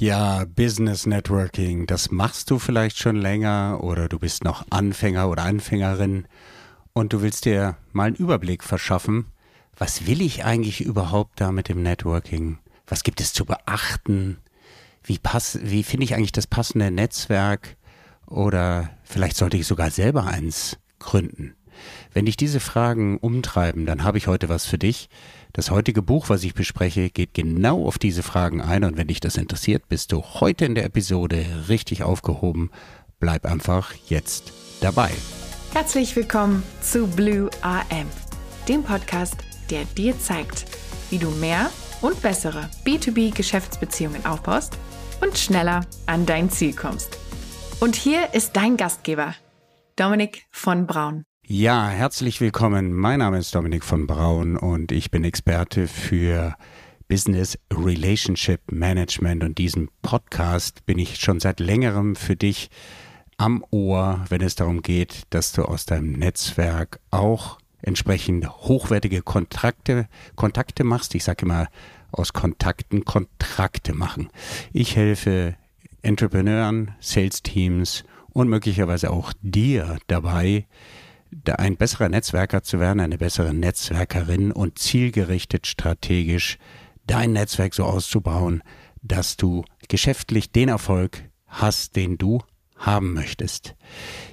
Ja, Business Networking, das machst du vielleicht schon länger oder du bist noch Anfänger oder Anfängerin und du willst dir mal einen Überblick verschaffen. Was will ich eigentlich überhaupt da mit dem Networking? Was gibt es zu beachten? Wie, wie finde ich eigentlich das passende Netzwerk? Oder vielleicht sollte ich sogar selber eins gründen. Wenn dich diese Fragen umtreiben, dann habe ich heute was für dich. Das heutige Buch, was ich bespreche, geht genau auf diese Fragen ein und wenn dich das interessiert, bist du heute in der Episode richtig aufgehoben. Bleib einfach jetzt dabei. Herzlich willkommen zu Blue AM, dem Podcast, der dir zeigt, wie du mehr und bessere B2B-Geschäftsbeziehungen aufbaust und schneller an dein Ziel kommst. Und hier ist dein Gastgeber, Dominik von Braun. Ja, herzlich willkommen. Mein Name ist Dominik von Braun und ich bin Experte für Business Relationship Management und diesen Podcast bin ich schon seit längerem für dich am Ohr, wenn es darum geht, dass du aus deinem Netzwerk auch entsprechend hochwertige Kontrakte, Kontakte machst. Ich sage immer, aus Kontakten Kontrakte machen. Ich helfe Entrepreneuren, Sales Teams und möglicherweise auch dir dabei, ein besserer Netzwerker zu werden, eine bessere Netzwerkerin und zielgerichtet strategisch dein Netzwerk so auszubauen, dass du geschäftlich den Erfolg hast, den du haben möchtest.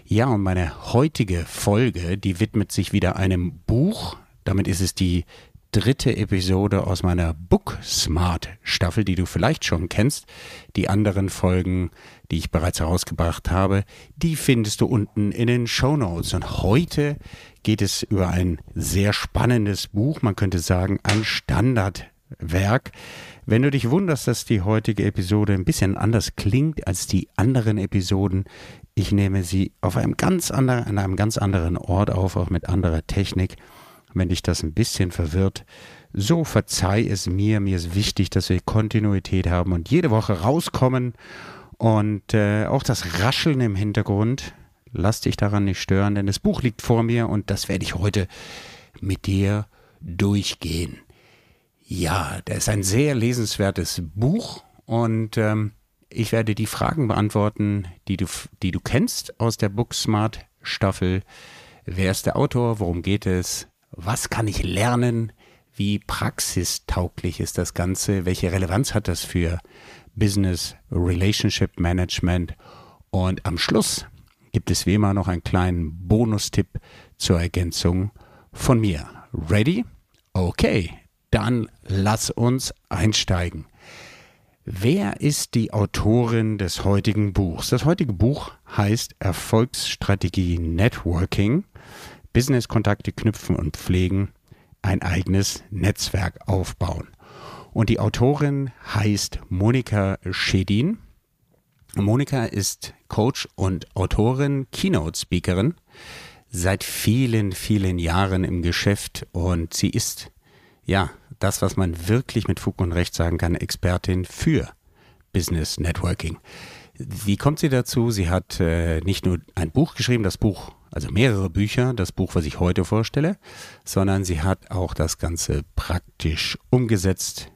Ja, und meine heutige Folge, die widmet sich wieder einem Buch. Damit ist es die dritte Episode aus meiner Book Smart Staffel, die du vielleicht schon kennst. Die anderen Folgen, die ich bereits herausgebracht habe, die findest du unten in den Show Notes. Und heute geht es über ein sehr spannendes Buch, man könnte sagen ein Standardwerk. Wenn du dich wunderst, dass die heutige Episode ein bisschen anders klingt als die anderen Episoden, ich nehme sie auf einem ganz anderen, an einem ganz anderen Ort auf, auch mit anderer Technik wenn dich das ein bisschen verwirrt. So verzeih es mir. Mir ist wichtig, dass wir Kontinuität haben und jede Woche rauskommen. Und äh, auch das Rascheln im Hintergrund, lass dich daran nicht stören, denn das Buch liegt vor mir und das werde ich heute mit dir durchgehen. Ja, das ist ein sehr lesenswertes Buch und ähm, ich werde die Fragen beantworten, die du, die du kennst aus der Booksmart Staffel. Wer ist der Autor? Worum geht es? Was kann ich lernen, wie praxistauglich ist das Ganze, welche Relevanz hat das für Business Relationship Management und am Schluss gibt es wie immer noch einen kleinen Bonustipp zur Ergänzung von mir. Ready? Okay, dann lass uns einsteigen. Wer ist die Autorin des heutigen Buchs? Das heutige Buch heißt Erfolgsstrategie Networking Business-Kontakte knüpfen und pflegen, ein eigenes Netzwerk aufbauen. Und die Autorin heißt Monika Schedin. Monika ist Coach und Autorin, Keynote-Speakerin seit vielen, vielen Jahren im Geschäft und sie ist, ja, das, was man wirklich mit Fug und Recht sagen kann, Expertin für Business Networking. Wie kommt sie dazu? Sie hat äh, nicht nur ein Buch geschrieben, das Buch also mehrere Bücher, das Buch, was ich heute vorstelle, sondern sie hat auch das Ganze praktisch umgesetzt.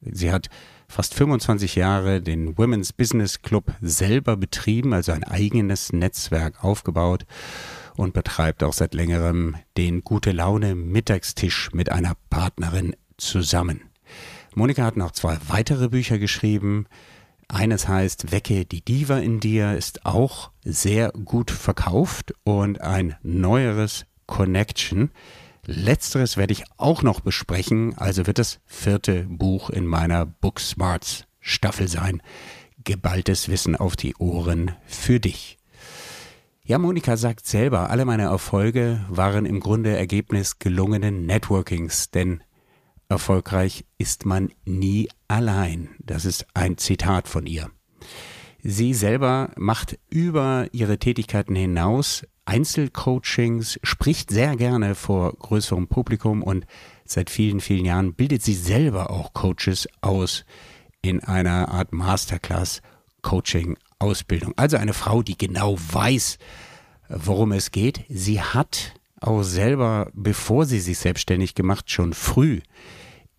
Sie hat fast 25 Jahre den Women's Business Club selber betrieben, also ein eigenes Netzwerk aufgebaut und betreibt auch seit längerem den Gute Laune Mittagstisch mit einer Partnerin zusammen. Monika hat noch zwei weitere Bücher geschrieben. Eines heißt Wecke die Diva in dir ist auch sehr gut verkauft und ein neueres Connection. Letzteres werde ich auch noch besprechen, also wird das vierte Buch in meiner Book Smarts Staffel sein. Geballtes Wissen auf die Ohren für dich. Ja, Monika sagt selber, alle meine Erfolge waren im Grunde Ergebnis gelungenen Networkings, denn Erfolgreich ist man nie allein. Das ist ein Zitat von ihr. Sie selber macht über ihre Tätigkeiten hinaus Einzelcoachings, spricht sehr gerne vor größerem Publikum und seit vielen, vielen Jahren bildet sie selber auch Coaches aus in einer Art Masterclass Coaching Ausbildung. Also eine Frau, die genau weiß, worum es geht. Sie hat auch selber, bevor sie sich selbstständig gemacht, schon früh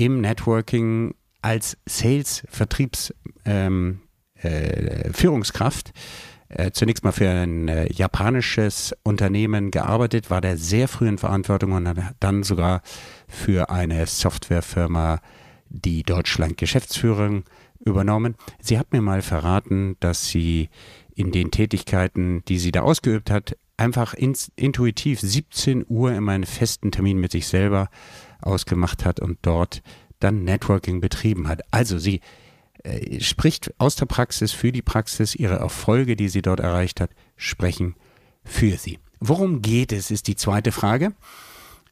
im Networking als Sales-Vertriebsperson ähm, äh, äh, zunächst mal für ein äh, japanisches Unternehmen gearbeitet, war der sehr früh in Verantwortung und dann sogar für eine Softwarefirma die Deutschland Geschäftsführung übernommen. Sie hat mir mal verraten, dass sie in den Tätigkeiten, die sie da ausgeübt hat, einfach ins, intuitiv 17 Uhr immer einen festen Termin mit sich selber ausgemacht hat und dort dann Networking betrieben hat. Also sie äh, spricht aus der Praxis für die Praxis, ihre Erfolge, die sie dort erreicht hat, sprechen für sie. Worum geht es, ist die zweite Frage.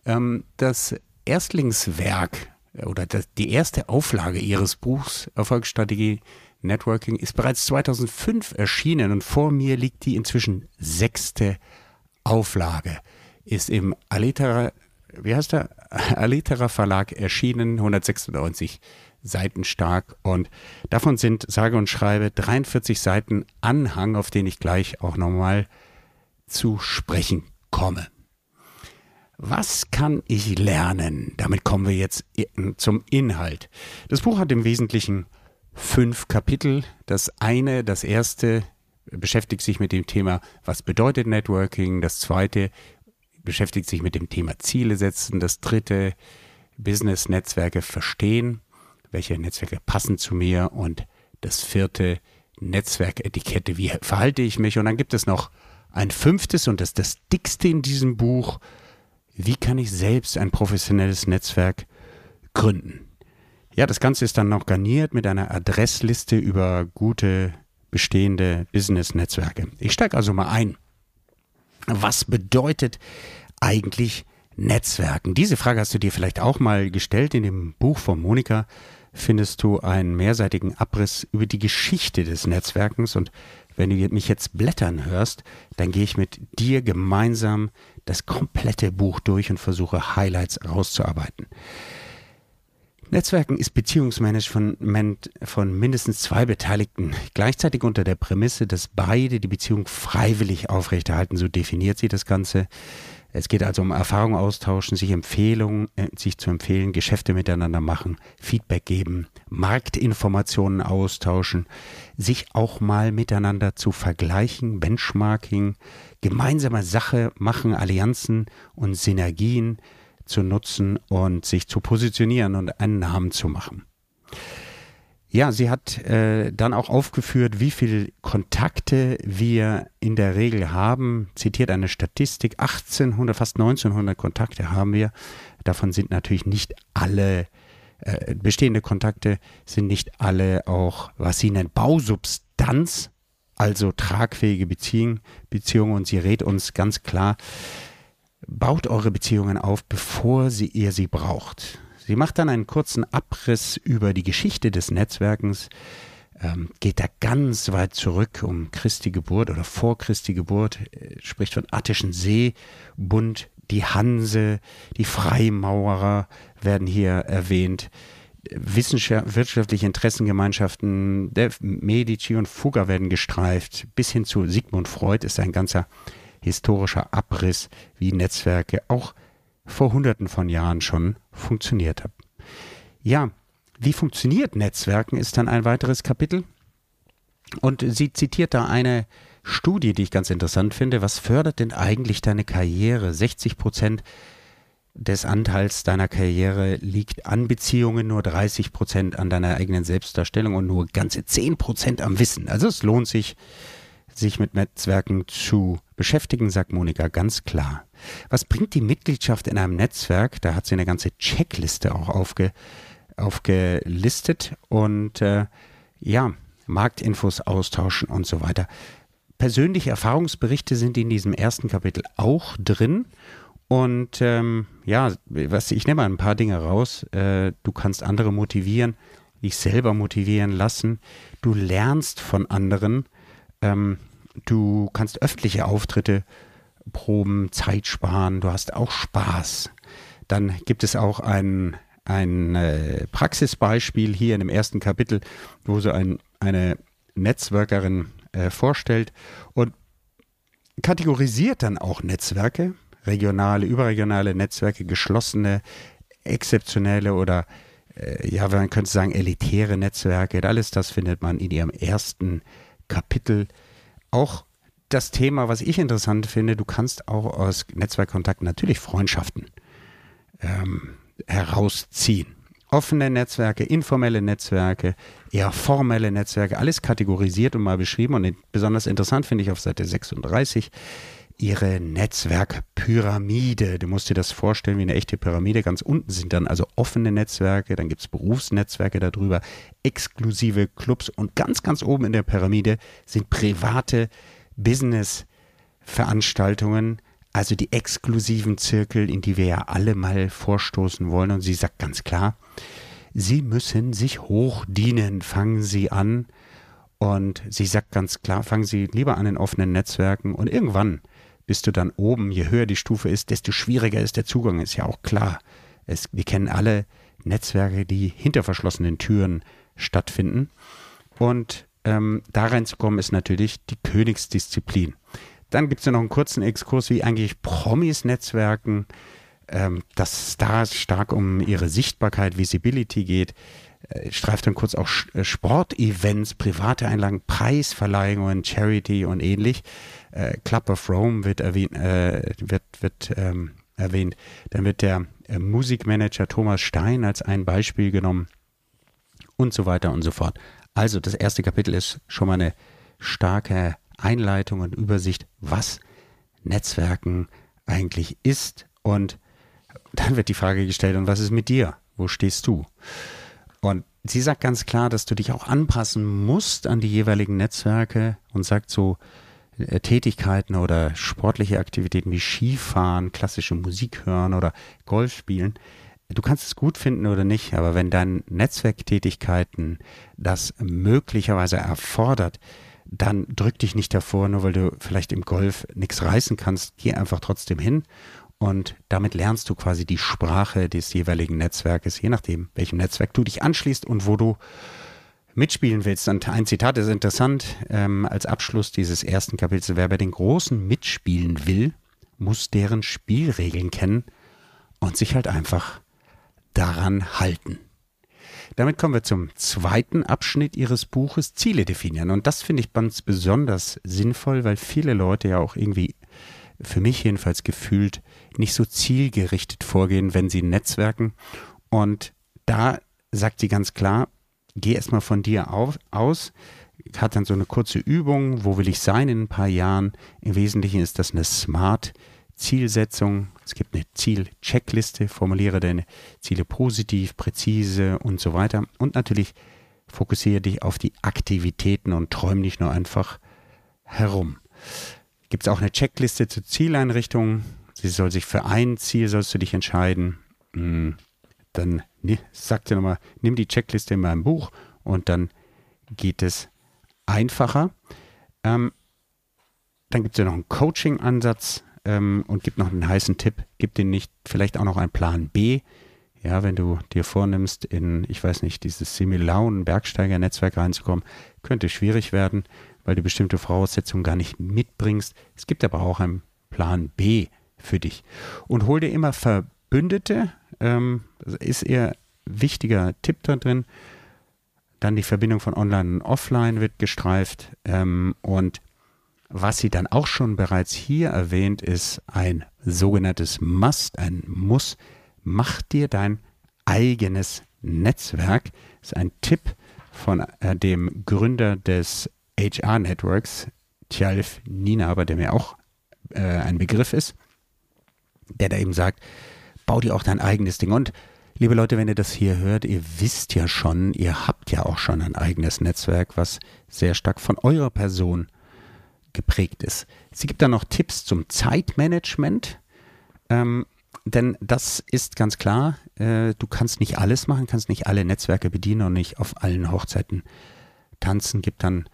Ähm, das Erstlingswerk äh, oder das, die erste Auflage ihres Buchs Erfolgsstrategie Networking ist bereits 2005 erschienen und vor mir liegt die inzwischen sechste Auflage. Ist im Alitera, wie heißt der? Alitera Verlag erschienen, 196 Seiten stark und davon sind sage und schreibe 43 Seiten Anhang, auf den ich gleich auch nochmal zu sprechen komme. Was kann ich lernen? Damit kommen wir jetzt zum Inhalt. Das Buch hat im Wesentlichen fünf Kapitel. Das eine, das erste, beschäftigt sich mit dem Thema, was bedeutet Networking. Das zweite beschäftigt sich mit dem Thema Ziele setzen. Das dritte, Business-Netzwerke verstehen. Welche Netzwerke passen zu mir? Und das vierte, Netzwerketikette. Wie verhalte ich mich? Und dann gibt es noch ein fünftes und das ist das dickste in diesem Buch. Wie kann ich selbst ein professionelles Netzwerk gründen? Ja, das Ganze ist dann noch garniert mit einer Adressliste über gute bestehende Business-Netzwerke. Ich steige also mal ein. Was bedeutet eigentlich Netzwerken? Diese Frage hast du dir vielleicht auch mal gestellt. In dem Buch von Monika findest du einen mehrseitigen Abriss über die Geschichte des Netzwerkens und wenn du mich jetzt blättern hörst, dann gehe ich mit dir gemeinsam das komplette Buch durch und versuche Highlights rauszuarbeiten. Netzwerken ist Beziehungsmanagement von mindestens zwei Beteiligten, gleichzeitig unter der Prämisse, dass beide die Beziehung freiwillig aufrechterhalten. So definiert sie das Ganze. Es geht also um Erfahrung austauschen, sich Empfehlungen, äh, sich zu empfehlen, Geschäfte miteinander machen, Feedback geben, Marktinformationen austauschen, sich auch mal miteinander zu vergleichen, Benchmarking, gemeinsame Sache machen, Allianzen und Synergien, zu nutzen und sich zu positionieren und einen Namen zu machen. Ja, sie hat äh, dann auch aufgeführt, wie viele Kontakte wir in der Regel haben. Zitiert eine Statistik, 1800, fast 1900 Kontakte haben wir. Davon sind natürlich nicht alle äh, bestehende Kontakte, sind nicht alle auch, was sie nennt, Bausubstanz, also tragfähige Beziehungen. Beziehungen. Und sie rät uns ganz klar, baut eure Beziehungen auf, bevor sie, ihr sie braucht. Sie macht dann einen kurzen Abriss über die Geschichte des Netzwerkens, ähm, geht da ganz weit zurück um Christi Geburt oder vor Christi Geburt, äh, spricht von Attischen Seebund, die Hanse, die Freimaurer werden hier erwähnt, wirtschaftliche Interessengemeinschaften der Medici und Fugger werden gestreift, bis hin zu Sigmund Freud ist ein ganzer historischer Abriss, wie Netzwerke auch vor hunderten von Jahren schon funktioniert haben. Ja, wie funktioniert Netzwerken ist dann ein weiteres Kapitel. Und sie zitiert da eine Studie, die ich ganz interessant finde. Was fördert denn eigentlich deine Karriere? 60 Prozent des Anteils deiner Karriere liegt an Beziehungen, nur 30 Prozent an deiner eigenen Selbstdarstellung und nur ganze 10 Prozent am Wissen. Also es lohnt sich, sich mit Netzwerken zu beschäftigen, sagt Monika ganz klar. Was bringt die Mitgliedschaft in einem Netzwerk? Da hat sie eine ganze Checkliste auch aufge, aufgelistet und äh, ja, Marktinfos austauschen und so weiter. Persönliche Erfahrungsberichte sind in diesem ersten Kapitel auch drin. Und ähm, ja, was, ich nehme mal ein paar Dinge raus. Äh, du kannst andere motivieren, dich selber motivieren lassen. Du lernst von anderen. Ähm, Du kannst öffentliche Auftritte proben, Zeit sparen, du hast auch Spaß. Dann gibt es auch ein, ein äh, Praxisbeispiel hier in dem ersten Kapitel, wo so ein, eine Netzwerkerin äh, vorstellt und kategorisiert dann auch Netzwerke, regionale, überregionale Netzwerke, geschlossene, exzeptionelle oder äh, ja, man könnte sagen, elitäre Netzwerke. Alles das findet man in ihrem ersten Kapitel. Auch das Thema, was ich interessant finde, du kannst auch aus Netzwerkkontakten natürlich Freundschaften ähm, herausziehen. Offene Netzwerke, informelle Netzwerke, eher formelle Netzwerke, alles kategorisiert und mal beschrieben. Und besonders interessant finde ich auf Seite 36 ihre Netzwerkpyramide. Du musst dir das vorstellen wie eine echte Pyramide. Ganz unten sind dann also offene Netzwerke, dann gibt es Berufsnetzwerke darüber, exklusive Clubs und ganz, ganz oben in der Pyramide sind private Business-Veranstaltungen, also die exklusiven Zirkel, in die wir ja alle mal vorstoßen wollen. Und sie sagt ganz klar, Sie müssen sich hochdienen, fangen Sie an. Und sie sagt ganz klar, fangen Sie lieber an in offenen Netzwerken und irgendwann bist du dann oben, je höher die Stufe ist, desto schwieriger ist der Zugang, ist ja auch klar. Es, wir kennen alle Netzwerke, die hinter verschlossenen Türen stattfinden. Und ähm, da reinzukommen ist natürlich die Königsdisziplin. Dann gibt es ja noch einen kurzen Exkurs, wie eigentlich Promis netzwerken, ähm, dass da stark um ihre Sichtbarkeit, Visibility geht. Äh, streift dann kurz auch äh, Sportevents, private Einlagen, Preisverleihungen, Charity und ähnlich. Äh, Club of Rome wird erwähnt, äh, wird, wird ähm, erwähnt. Dann wird der äh, Musikmanager Thomas Stein als ein Beispiel genommen und so weiter und so fort. Also das erste Kapitel ist schon mal eine starke Einleitung und Übersicht, was Netzwerken eigentlich ist. Und dann wird die Frage gestellt, und was ist mit dir? Wo stehst du? Und sie sagt ganz klar, dass du dich auch anpassen musst an die jeweiligen Netzwerke und sagt so, Tätigkeiten oder sportliche Aktivitäten wie Skifahren, klassische Musik hören oder Golf spielen, du kannst es gut finden oder nicht, aber wenn dein Netzwerktätigkeiten das möglicherweise erfordert, dann drück dich nicht davor, nur weil du vielleicht im Golf nichts reißen kannst, geh einfach trotzdem hin und damit lernst du quasi die Sprache des jeweiligen Netzwerkes, je nachdem, welchem Netzwerk du dich anschließt und wo du mitspielen willst. Und ein Zitat ist interessant ähm, als Abschluss dieses ersten Kapitels. Wer bei den Großen mitspielen will, muss deren Spielregeln kennen und sich halt einfach daran halten. Damit kommen wir zum zweiten Abschnitt Ihres Buches, Ziele definieren. Und das finde ich ganz besonders sinnvoll, weil viele Leute ja auch irgendwie für mich jedenfalls gefühlt nicht so zielgerichtet vorgehen, wenn sie netzwerken. Und da sagt sie ganz klar, geh erstmal von dir auf, aus, hat dann so eine kurze Übung, wo will ich sein in ein paar Jahren. Im Wesentlichen ist das eine Smart Zielsetzung. Es gibt eine Zielcheckliste, formuliere deine Ziele positiv, präzise und so weiter. Und natürlich fokussiere dich auf die Aktivitäten und träum nicht nur einfach herum gibt es auch eine Checkliste zur Zieleinrichtung. Sie soll sich für ein Ziel sollst du dich entscheiden. Hm, dann sagt sie nochmal, nimm die Checkliste in meinem Buch und dann geht es einfacher. Ähm, dann gibt es ja noch einen Coaching-Ansatz ähm, und gibt noch einen heißen Tipp, gib dir nicht vielleicht auch noch einen Plan B. Ja, wenn du dir vornimmst, in, ich weiß nicht, dieses Similaun-Bergsteiger-Netzwerk reinzukommen, könnte schwierig werden weil du bestimmte Voraussetzungen gar nicht mitbringst. Es gibt aber auch einen Plan B für dich. Und hol dir immer Verbündete, ähm, ist eher wichtiger Tipp da drin. Dann die Verbindung von Online und Offline wird gestreift. Ähm, und was sie dann auch schon bereits hier erwähnt, ist ein sogenanntes Must, ein Muss. Mach dir dein eigenes Netzwerk. Das ist ein Tipp von äh, dem Gründer des HR Networks, Tjalf aber der mir auch äh, ein Begriff ist, der da eben sagt, bau dir auch dein eigenes Ding. Und liebe Leute, wenn ihr das hier hört, ihr wisst ja schon, ihr habt ja auch schon ein eigenes Netzwerk, was sehr stark von eurer Person geprägt ist. Sie gibt dann noch Tipps zum Zeitmanagement. Ähm, denn das ist ganz klar, äh, du kannst nicht alles machen, kannst nicht alle Netzwerke bedienen und nicht auf allen Hochzeiten tanzen. Gibt dann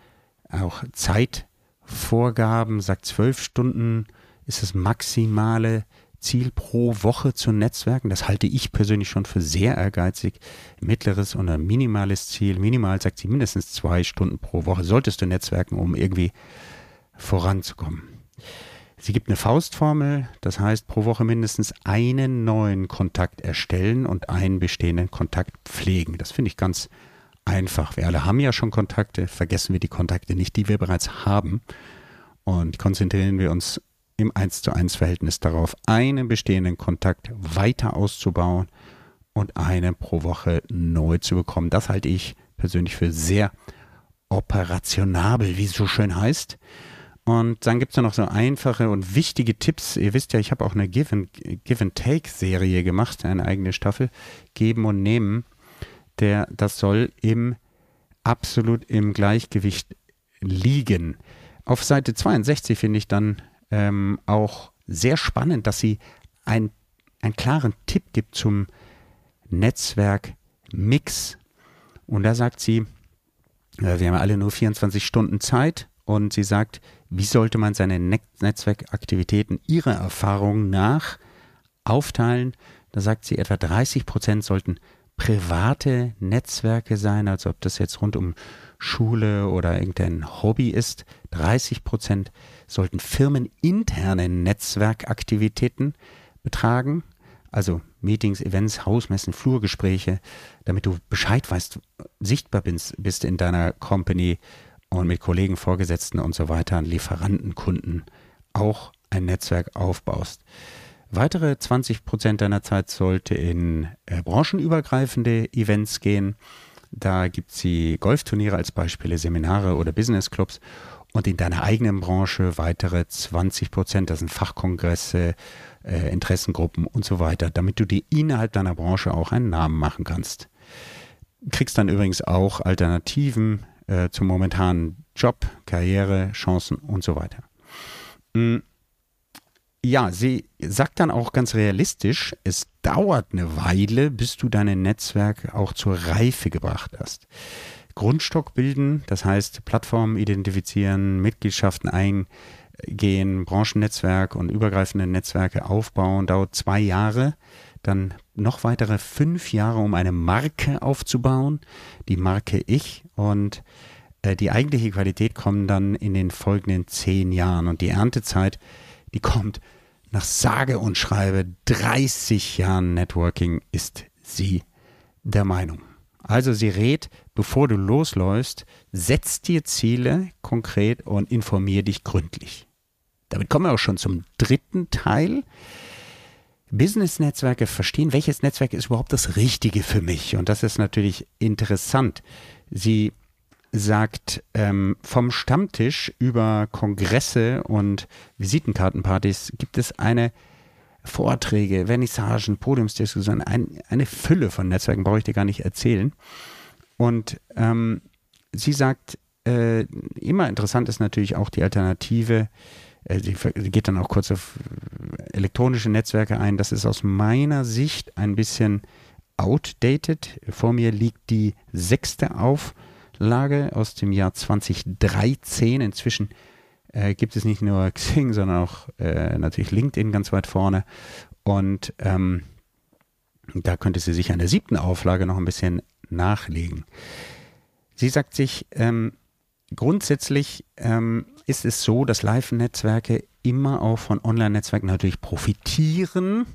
auch Zeitvorgaben, sagt zwölf Stunden ist das maximale Ziel pro Woche zu Netzwerken. Das halte ich persönlich schon für sehr ehrgeizig. Mittleres oder minimales Ziel. Minimal sagt sie mindestens zwei Stunden pro Woche solltest du netzwerken, um irgendwie voranzukommen. Sie gibt eine Faustformel, das heißt pro Woche mindestens einen neuen Kontakt erstellen und einen bestehenden Kontakt pflegen. Das finde ich ganz einfach. Wir alle haben ja schon Kontakte, vergessen wir die Kontakte nicht, die wir bereits haben und konzentrieren wir uns im 1 zu 1 Verhältnis darauf, einen bestehenden Kontakt weiter auszubauen und einen pro Woche neu zu bekommen. Das halte ich persönlich für sehr operationabel, wie es so schön heißt. Und dann gibt es noch so einfache und wichtige Tipps. Ihr wisst ja, ich habe auch eine Give and, Give gemacht, eine eigene Staffel. Geben und nehmen. Der, das soll im absolut im Gleichgewicht liegen. Auf Seite 62 finde ich dann ähm, auch sehr spannend, dass sie ein, einen klaren Tipp gibt zum Netzwerkmix. Und da sagt sie, äh, wir haben alle nur 24 Stunden Zeit und sie sagt, wie sollte man seine Netzwerkaktivitäten ihrer Erfahrung nach aufteilen? Da sagt sie, etwa 30 Prozent sollten private Netzwerke sein, also ob das jetzt rund um Schule oder irgendein Hobby ist. 30 Prozent sollten firmeninterne Netzwerkaktivitäten betragen, also Meetings, Events, Hausmessen, Flurgespräche, damit du Bescheid weißt, sichtbar bist, bist in deiner Company und mit Kollegen, Vorgesetzten und so weiter, Lieferanten, Kunden auch ein Netzwerk aufbaust. Weitere 20 Prozent deiner Zeit sollte in äh, branchenübergreifende Events gehen. Da gibt es die Golfturniere als Beispiele, Seminare oder Businessclubs. Und in deiner eigenen Branche weitere 20 Prozent, das sind Fachkongresse, äh, Interessengruppen und so weiter, damit du dir innerhalb deiner Branche auch einen Namen machen kannst. Kriegst dann übrigens auch Alternativen äh, zum momentanen Job, Karriere, Chancen und so weiter. Mhm. Ja, sie sagt dann auch ganz realistisch, es dauert eine Weile, bis du dein Netzwerk auch zur Reife gebracht hast. Grundstock bilden, das heißt Plattformen identifizieren, Mitgliedschaften eingehen, Branchennetzwerk und übergreifende Netzwerke aufbauen, dauert zwei Jahre, dann noch weitere fünf Jahre, um eine Marke aufzubauen, die Marke Ich. Und äh, die eigentliche Qualität kommt dann in den folgenden zehn Jahren. Und die Erntezeit, die kommt nach sage und schreibe 30 Jahren Networking ist sie der Meinung. Also sie rät, bevor du losläufst, setz dir Ziele konkret und informier dich gründlich. Damit kommen wir auch schon zum dritten Teil. Business-Netzwerke verstehen, welches Netzwerk ist überhaupt das Richtige für mich. Und das ist natürlich interessant. Sie sagt, ähm, vom Stammtisch über Kongresse und Visitenkartenpartys gibt es eine Vorträge, Vernissagen, Podiumsdiskussionen, ein, eine Fülle von Netzwerken, brauche ich dir gar nicht erzählen. Und ähm, sie sagt, äh, immer interessant ist natürlich auch die Alternative, äh, sie geht dann auch kurz auf elektronische Netzwerke ein. Das ist aus meiner Sicht ein bisschen outdated. Vor mir liegt die sechste auf Lage aus dem Jahr 2013. Inzwischen äh, gibt es nicht nur Xing, sondern auch äh, natürlich LinkedIn ganz weit vorne. Und ähm, da könnte sie sich an der siebten Auflage noch ein bisschen nachlegen. Sie sagt sich, ähm, grundsätzlich ähm, ist es so, dass Live-Netzwerke immer auch von Online-Netzwerken natürlich profitieren.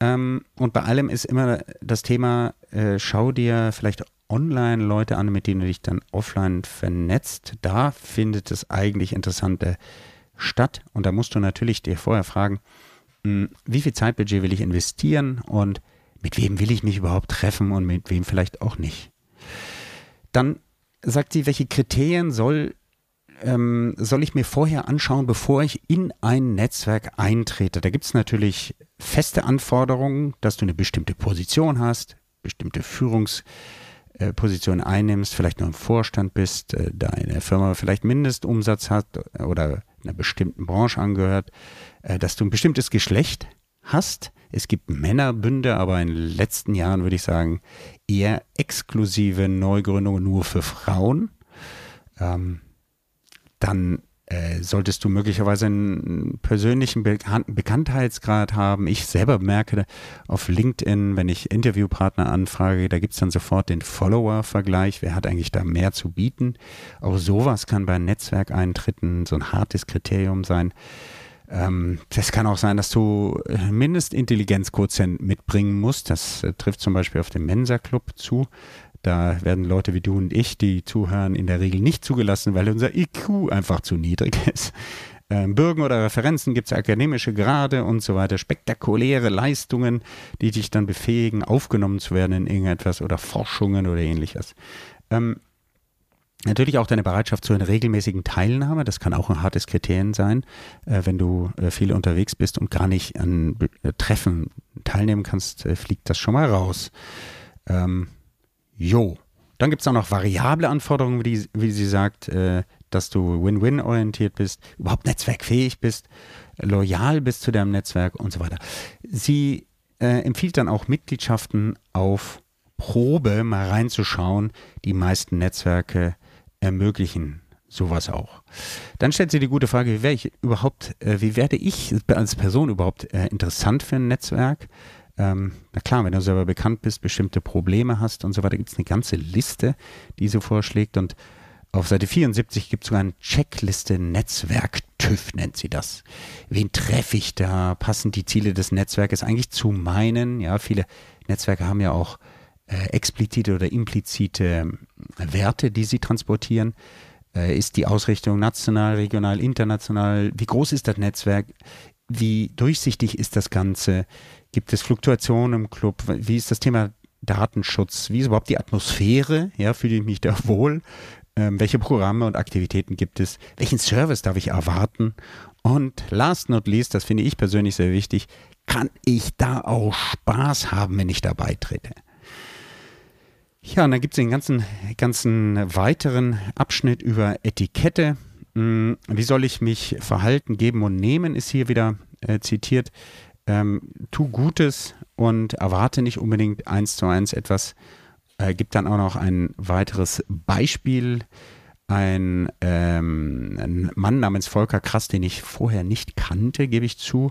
Ähm, und bei allem ist immer das Thema, äh, schau dir vielleicht online Leute an, mit denen du dich dann offline vernetzt. Da findet es eigentlich interessante statt. Und da musst du natürlich dir vorher fragen, hm, wie viel Zeitbudget will ich investieren und mit wem will ich mich überhaupt treffen und mit wem vielleicht auch nicht. Dann sagt sie, welche Kriterien soll, ähm, soll ich mir vorher anschauen, bevor ich in ein Netzwerk eintrete. Da gibt es natürlich feste Anforderungen, dass du eine bestimmte Position hast, bestimmte Führungs- äh, Position einnimmst, vielleicht nur im Vorstand bist, äh, deine Firma vielleicht Mindestumsatz hat oder einer bestimmten Branche angehört, äh, dass du ein bestimmtes Geschlecht hast. Es gibt Männerbünde, aber in den letzten Jahren würde ich sagen eher exklusive Neugründungen nur für Frauen. Ähm, dann äh, solltest du möglicherweise einen persönlichen Bekanntheitsgrad haben. Ich selber merke auf LinkedIn, wenn ich Interviewpartner anfrage, da gibt es dann sofort den Follower-Vergleich. Wer hat eigentlich da mehr zu bieten? Auch sowas kann bei Netzwerkeintritten so ein hartes Kriterium sein. Ähm, das kann auch sein, dass du äh, Mindestintelligenzquotient mitbringen musst. Das äh, trifft zum Beispiel auf den Mensa-Club zu. Da werden Leute wie du und ich, die zuhören, in der Regel nicht zugelassen, weil unser IQ einfach zu niedrig ist. Ähm, Bürgen oder Referenzen gibt es akademische Grade und so weiter, spektakuläre Leistungen, die dich dann befähigen, aufgenommen zu werden in irgendetwas oder Forschungen oder ähnliches. Ähm, Natürlich auch deine Bereitschaft zu einer regelmäßigen Teilnahme, das kann auch ein hartes Kriterium sein, äh, wenn du äh, viel unterwegs bist und gar nicht an äh, Treffen teilnehmen kannst, äh, fliegt das schon mal raus. Ähm, jo. Dann gibt es auch noch variable Anforderungen, wie, wie sie sagt, äh, dass du Win-Win orientiert bist, überhaupt netzwerkfähig bist, loyal bist zu deinem Netzwerk und so weiter. Sie äh, empfiehlt dann auch Mitgliedschaften auf Probe mal reinzuschauen. Die meisten Netzwerke ermöglichen sowas auch. Dann stellt sie die gute Frage, wie, werde ich überhaupt, äh, wie werde ich als Person überhaupt äh, interessant für ein Netzwerk? Ähm, na klar, wenn du selber bekannt bist, bestimmte Probleme hast und so weiter, gibt es eine ganze Liste, die sie vorschlägt und auf Seite 74 gibt es sogar eine Checkliste Netzwerk TÜV nennt sie das. Wen treffe ich da? Passen die Ziele des Netzwerkes eigentlich zu meinen? Ja, viele Netzwerke haben ja auch äh, explizite oder implizite Werte, die sie transportieren. Äh, ist die Ausrichtung national, regional, international? Wie groß ist das Netzwerk? Wie durchsichtig ist das Ganze? Gibt es Fluktuationen im Club? Wie ist das Thema Datenschutz? Wie ist überhaupt die Atmosphäre? Ja, fühle ich mich da wohl? Ähm, welche Programme und Aktivitäten gibt es? Welchen Service darf ich erwarten? Und last not least, das finde ich persönlich sehr wichtig, kann ich da auch Spaß haben, wenn ich da beitrete? Ja, und dann gibt es den ganzen, ganzen weiteren Abschnitt über Etikette. Hm, wie soll ich mich verhalten, geben und nehmen, ist hier wieder äh, zitiert. Ähm, tu Gutes und erwarte nicht unbedingt eins zu eins etwas. Äh, gibt dann auch noch ein weiteres Beispiel. Ein, ähm, ein Mann namens Volker Krass, den ich vorher nicht kannte, gebe ich zu,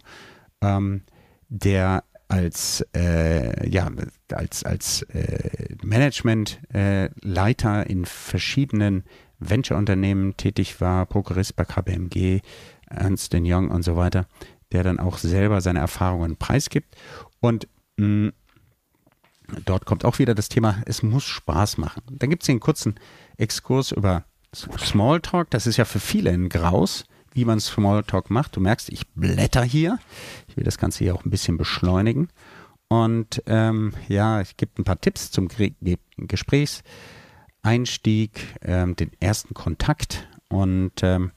ähm, der als, äh, ja, als, als äh, Managementleiter in verschiedenen Venture-Unternehmen tätig war, Prokurist bei KPMG, Ernst Young und so weiter, der dann auch selber seine Erfahrungen preisgibt. Und mh, mm, dort kommt auch wieder das Thema, es muss Spaß machen. Dann gibt es einen kurzen Exkurs über Smalltalk. Das ist ja für viele ein Graus wie man Smalltalk macht. Du merkst, ich blätter hier. Ich will das Ganze hier auch ein bisschen beschleunigen. Und ähm, ja, es gibt ein paar Tipps zum Gesprächseinstieg, ähm, den ersten Kontakt. Und ähm,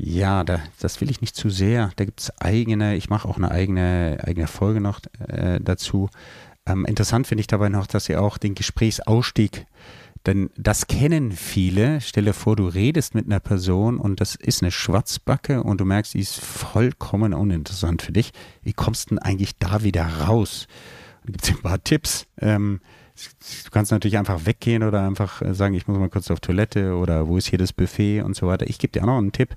ja, da, das will ich nicht zu sehr. Da gibt es eigene, ich mache auch eine eigene, eigene Folge noch äh, dazu. Ähm, interessant finde ich dabei noch, dass ihr auch den Gesprächsausstieg denn das kennen viele. Stell dir vor, du redest mit einer Person und das ist eine Schwarzbacke und du merkst, die ist vollkommen uninteressant für dich. Wie kommst du denn eigentlich da wieder raus? Da gibt es ein paar Tipps. Ähm, du kannst natürlich einfach weggehen oder einfach sagen, ich muss mal kurz auf Toilette oder wo ist hier das Buffet und so weiter. Ich gebe dir auch noch einen Tipp.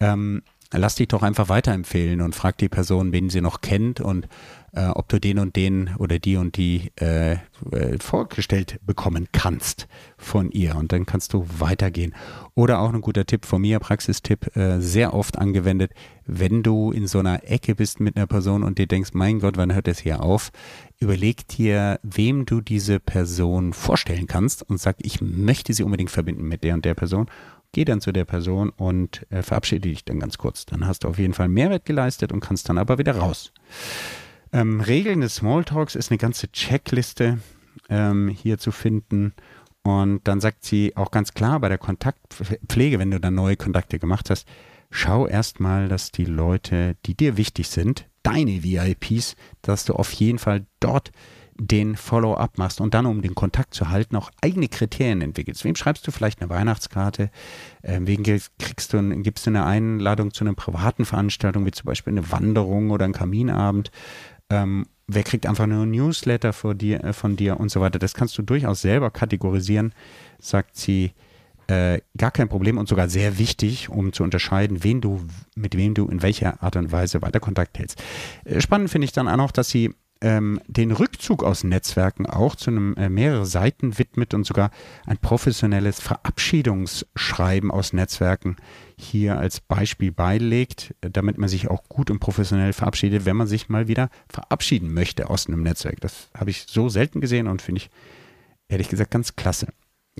Ähm, lass dich doch einfach weiterempfehlen und frag die Person, wen sie noch kennt und äh, ob du den und den oder die und die äh, äh, vorgestellt bekommen kannst von ihr. Und dann kannst du weitergehen. Oder auch ein guter Tipp von mir, Praxistipp, äh, sehr oft angewendet, wenn du in so einer Ecke bist mit einer Person und dir denkst, mein Gott, wann hört es hier auf? Überleg dir, wem du diese Person vorstellen kannst und sag, ich möchte sie unbedingt verbinden mit der und der Person geh dann zu der Person und äh, verabschiede dich dann ganz kurz. Dann hast du auf jeden Fall Mehrwert geleistet und kannst dann aber wieder raus. Ähm, Regeln des Smalltalks ist eine ganze Checkliste ähm, hier zu finden. Und dann sagt sie auch ganz klar bei der Kontaktpflege, wenn du dann neue Kontakte gemacht hast, schau erstmal, dass die Leute, die dir wichtig sind, deine VIPs, dass du auf jeden Fall dort den Follow-up machst und dann, um den Kontakt zu halten, auch eigene Kriterien entwickelst. Wem schreibst du vielleicht eine Weihnachtskarte? Ähm, wen kriegst du, gibst du eine Einladung zu einer privaten Veranstaltung, wie zum Beispiel eine Wanderung oder ein Kaminabend? Ähm, wer kriegt einfach nur ein Newsletter von dir, äh, von dir und so weiter? Das kannst du durchaus selber kategorisieren, sagt sie. Äh, gar kein Problem und sogar sehr wichtig, um zu unterscheiden, wen du, mit wem du in welcher Art und Weise weiter Kontakt hältst. Äh, spannend finde ich dann auch noch, dass sie ähm, den Rückzug aus Netzwerken auch zu einem äh, mehrere Seiten widmet und sogar ein professionelles Verabschiedungsschreiben aus Netzwerken hier als Beispiel beilegt, damit man sich auch gut und professionell verabschiedet, wenn man sich mal wieder verabschieden möchte aus einem Netzwerk. Das habe ich so selten gesehen und finde ich ehrlich gesagt ganz klasse.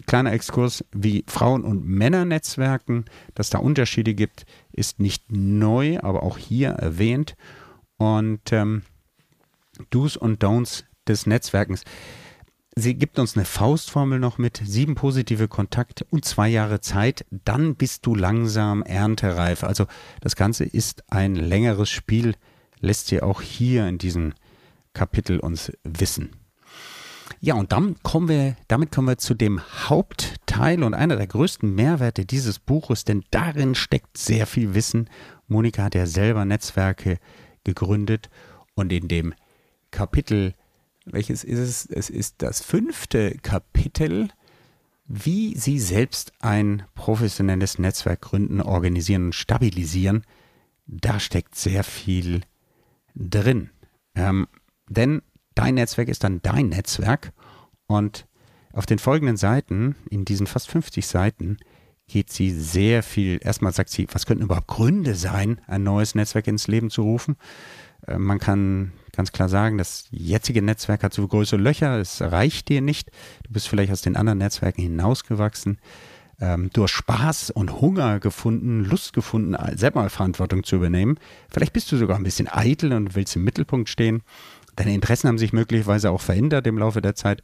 Kleiner Exkurs, wie Frauen- und Männernetzwerken, dass da Unterschiede gibt, ist nicht neu, aber auch hier erwähnt. Und ähm, Do's und Don'ts des Netzwerkens. Sie gibt uns eine Faustformel noch mit, sieben positive Kontakte und zwei Jahre Zeit, dann bist du langsam erntereif. Also das Ganze ist ein längeres Spiel, lässt sie auch hier in diesem Kapitel uns wissen. Ja, und dann kommen wir, damit kommen wir zu dem Hauptteil und einer der größten Mehrwerte dieses Buches, denn darin steckt sehr viel Wissen. Monika hat ja selber Netzwerke gegründet und in dem Kapitel, welches ist es? Es ist das fünfte Kapitel, wie Sie selbst ein professionelles Netzwerk gründen, organisieren und stabilisieren. Da steckt sehr viel drin. Ähm, denn dein Netzwerk ist dann dein Netzwerk und auf den folgenden Seiten, in diesen fast 50 Seiten, geht sie sehr viel. Erstmal sagt sie, was könnten überhaupt Gründe sein, ein neues Netzwerk ins Leben zu rufen? Äh, man kann ganz klar sagen, das jetzige Netzwerk hat so größere Löcher, es reicht dir nicht. Du bist vielleicht aus den anderen Netzwerken hinausgewachsen. Ähm, du hast Spaß und Hunger gefunden, Lust gefunden, selber Verantwortung zu übernehmen. Vielleicht bist du sogar ein bisschen eitel und willst im Mittelpunkt stehen. Deine Interessen haben sich möglicherweise auch verändert im Laufe der Zeit.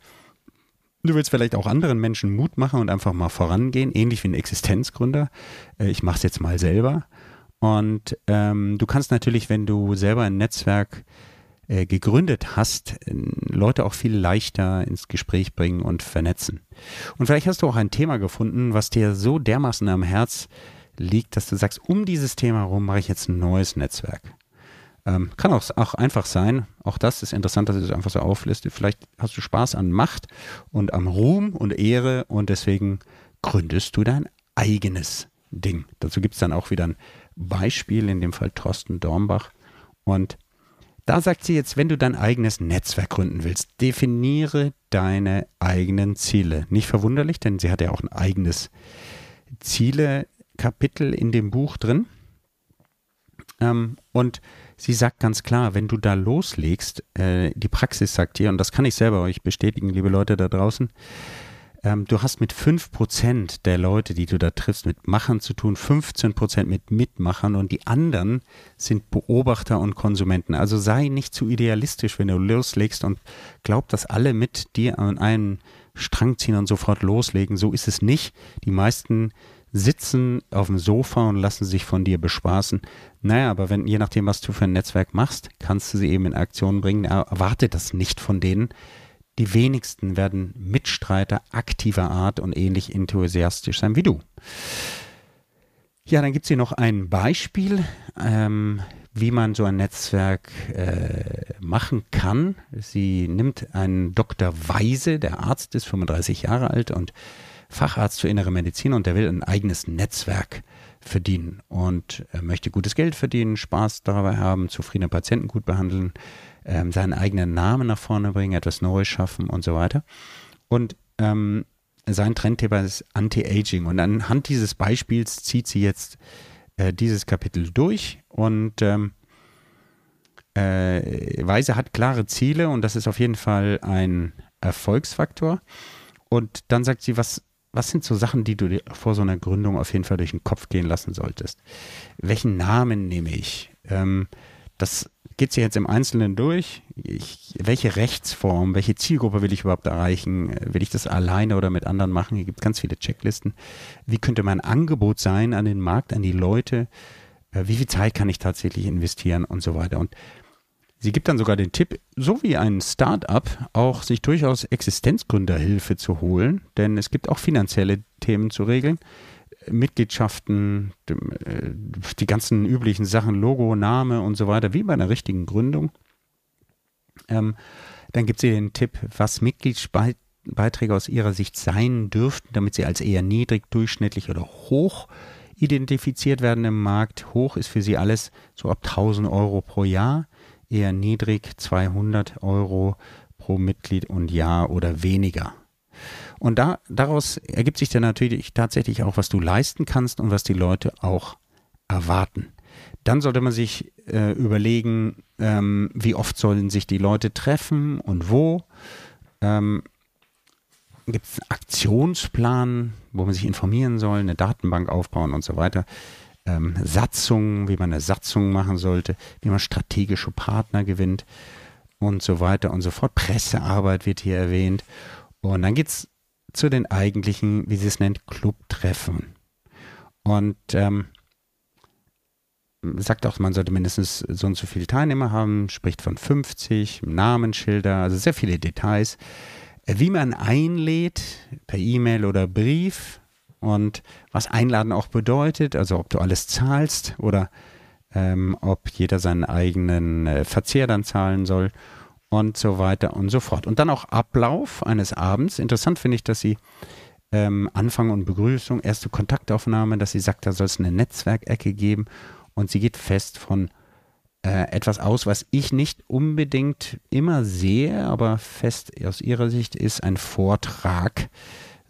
Du willst vielleicht auch anderen Menschen Mut machen und einfach mal vorangehen, ähnlich wie ein Existenzgründer. Äh, ich mache es jetzt mal selber. Und ähm, du kannst natürlich, wenn du selber ein Netzwerk äh, gegründet hast, Leute auch viel leichter ins Gespräch bringen und vernetzen. Und vielleicht hast du auch ein Thema gefunden, was dir so dermaßen am Herz liegt, dass du sagst, um dieses Thema herum mache ich jetzt ein neues Netzwerk. Ähm, kann auch, auch einfach sein. Auch das ist interessant, dass ich das einfach so aufliste. Vielleicht hast du Spaß an Macht und am Ruhm und Ehre und deswegen gründest du dein eigenes Ding. Dazu gibt es dann auch wieder ein Beispiel, in dem Fall Thorsten Dornbach. Und da sagt sie jetzt, wenn du dein eigenes Netzwerk gründen willst, definiere deine eigenen Ziele. Nicht verwunderlich, denn sie hat ja auch ein eigenes Ziele-Kapitel in dem Buch drin. Ähm, und sie sagt ganz klar, wenn du da loslegst, äh, die Praxis sagt dir, und das kann ich selber euch bestätigen, liebe Leute da draußen, ähm, du hast mit 5% der Leute, die du da triffst, mit Machern zu tun, 15% mit Mitmachern und die anderen sind Beobachter und Konsumenten. Also sei nicht zu idealistisch, wenn du loslegst und glaub, dass alle mit dir an einen Strang ziehen und sofort loslegen. So ist es nicht. Die meisten sitzen auf dem Sofa und lassen sich von dir bespaßen. Naja, aber wenn, je nachdem, was du für ein Netzwerk machst, kannst du sie eben in Aktion bringen. Erwarte das nicht von denen. Die wenigsten werden Mitstreiter aktiver Art und ähnlich enthusiastisch sein wie du. Ja, dann gibt es hier noch ein Beispiel, ähm, wie man so ein Netzwerk äh, machen kann. Sie nimmt einen Dr. Weise, der Arzt ist 35 Jahre alt und Facharzt für innere Medizin und der will ein eigenes Netzwerk verdienen und möchte gutes Geld verdienen, Spaß dabei haben, zufriedene Patienten gut behandeln, ähm, seinen eigenen Namen nach vorne bringen, etwas Neues schaffen und so weiter. Und ähm, sein Trendthema ist Anti-Aging. Und anhand dieses Beispiels zieht sie jetzt äh, dieses Kapitel durch und ähm, äh, Weise hat klare Ziele und das ist auf jeden Fall ein Erfolgsfaktor. Und dann sagt sie, was, was sind so Sachen, die du dir vor so einer Gründung auf jeden Fall durch den Kopf gehen lassen solltest? Welchen Namen nehme ich? Ähm, das geht sie jetzt im Einzelnen durch. Ich, welche Rechtsform, welche Zielgruppe will ich überhaupt erreichen? Will ich das alleine oder mit anderen machen? Hier gibt es ganz viele Checklisten. Wie könnte mein Angebot sein an den Markt, an die Leute? Äh, wie viel Zeit kann ich tatsächlich investieren und so weiter? Und sie gibt dann sogar den Tipp, so wie ein Start-up auch sich durchaus Existenzgründerhilfe zu holen, denn es gibt auch finanzielle Themen zu regeln. Mitgliedschaften, äh, die ganzen üblichen Sachen, Logo, Name und so weiter, wie bei einer richtigen Gründung. Ähm, dann gibt sie den Tipp, was Mitgliedsbeiträge aus ihrer Sicht sein dürften, damit sie als eher niedrig, durchschnittlich oder hoch identifiziert werden im Markt. Hoch ist für sie alles so ab 1000 Euro pro Jahr. Eher niedrig, 200 Euro pro Mitglied und Jahr oder weniger. Und da, daraus ergibt sich dann natürlich tatsächlich auch, was du leisten kannst und was die Leute auch erwarten. Dann sollte man sich äh, überlegen, ähm, wie oft sollen sich die Leute treffen und wo. Ähm, Gibt es einen Aktionsplan, wo man sich informieren soll, eine Datenbank aufbauen und so weiter. Ähm, Satzungen, wie man eine Satzung machen sollte, wie man strategische Partner gewinnt und so weiter und so fort. Pressearbeit wird hier erwähnt. Und dann geht es zu den eigentlichen, wie sie es nennt, Clubtreffen. Und ähm, sagt auch, man sollte mindestens so und so viele Teilnehmer haben, spricht von 50, Namensschilder, also sehr viele Details. Wie man einlädt, per E-Mail oder Brief und was Einladen auch bedeutet, also ob du alles zahlst oder ähm, ob jeder seinen eigenen äh, Verzehr dann zahlen soll und so weiter und so fort. Und dann auch Ablauf eines Abends. Interessant finde ich, dass sie ähm, Anfang und Begrüßung, erste Kontaktaufnahme, dass sie sagt, da soll es eine Netzwerkecke geben und sie geht fest von äh, etwas aus, was ich nicht unbedingt immer sehe, aber fest aus ihrer Sicht ist ein Vortrag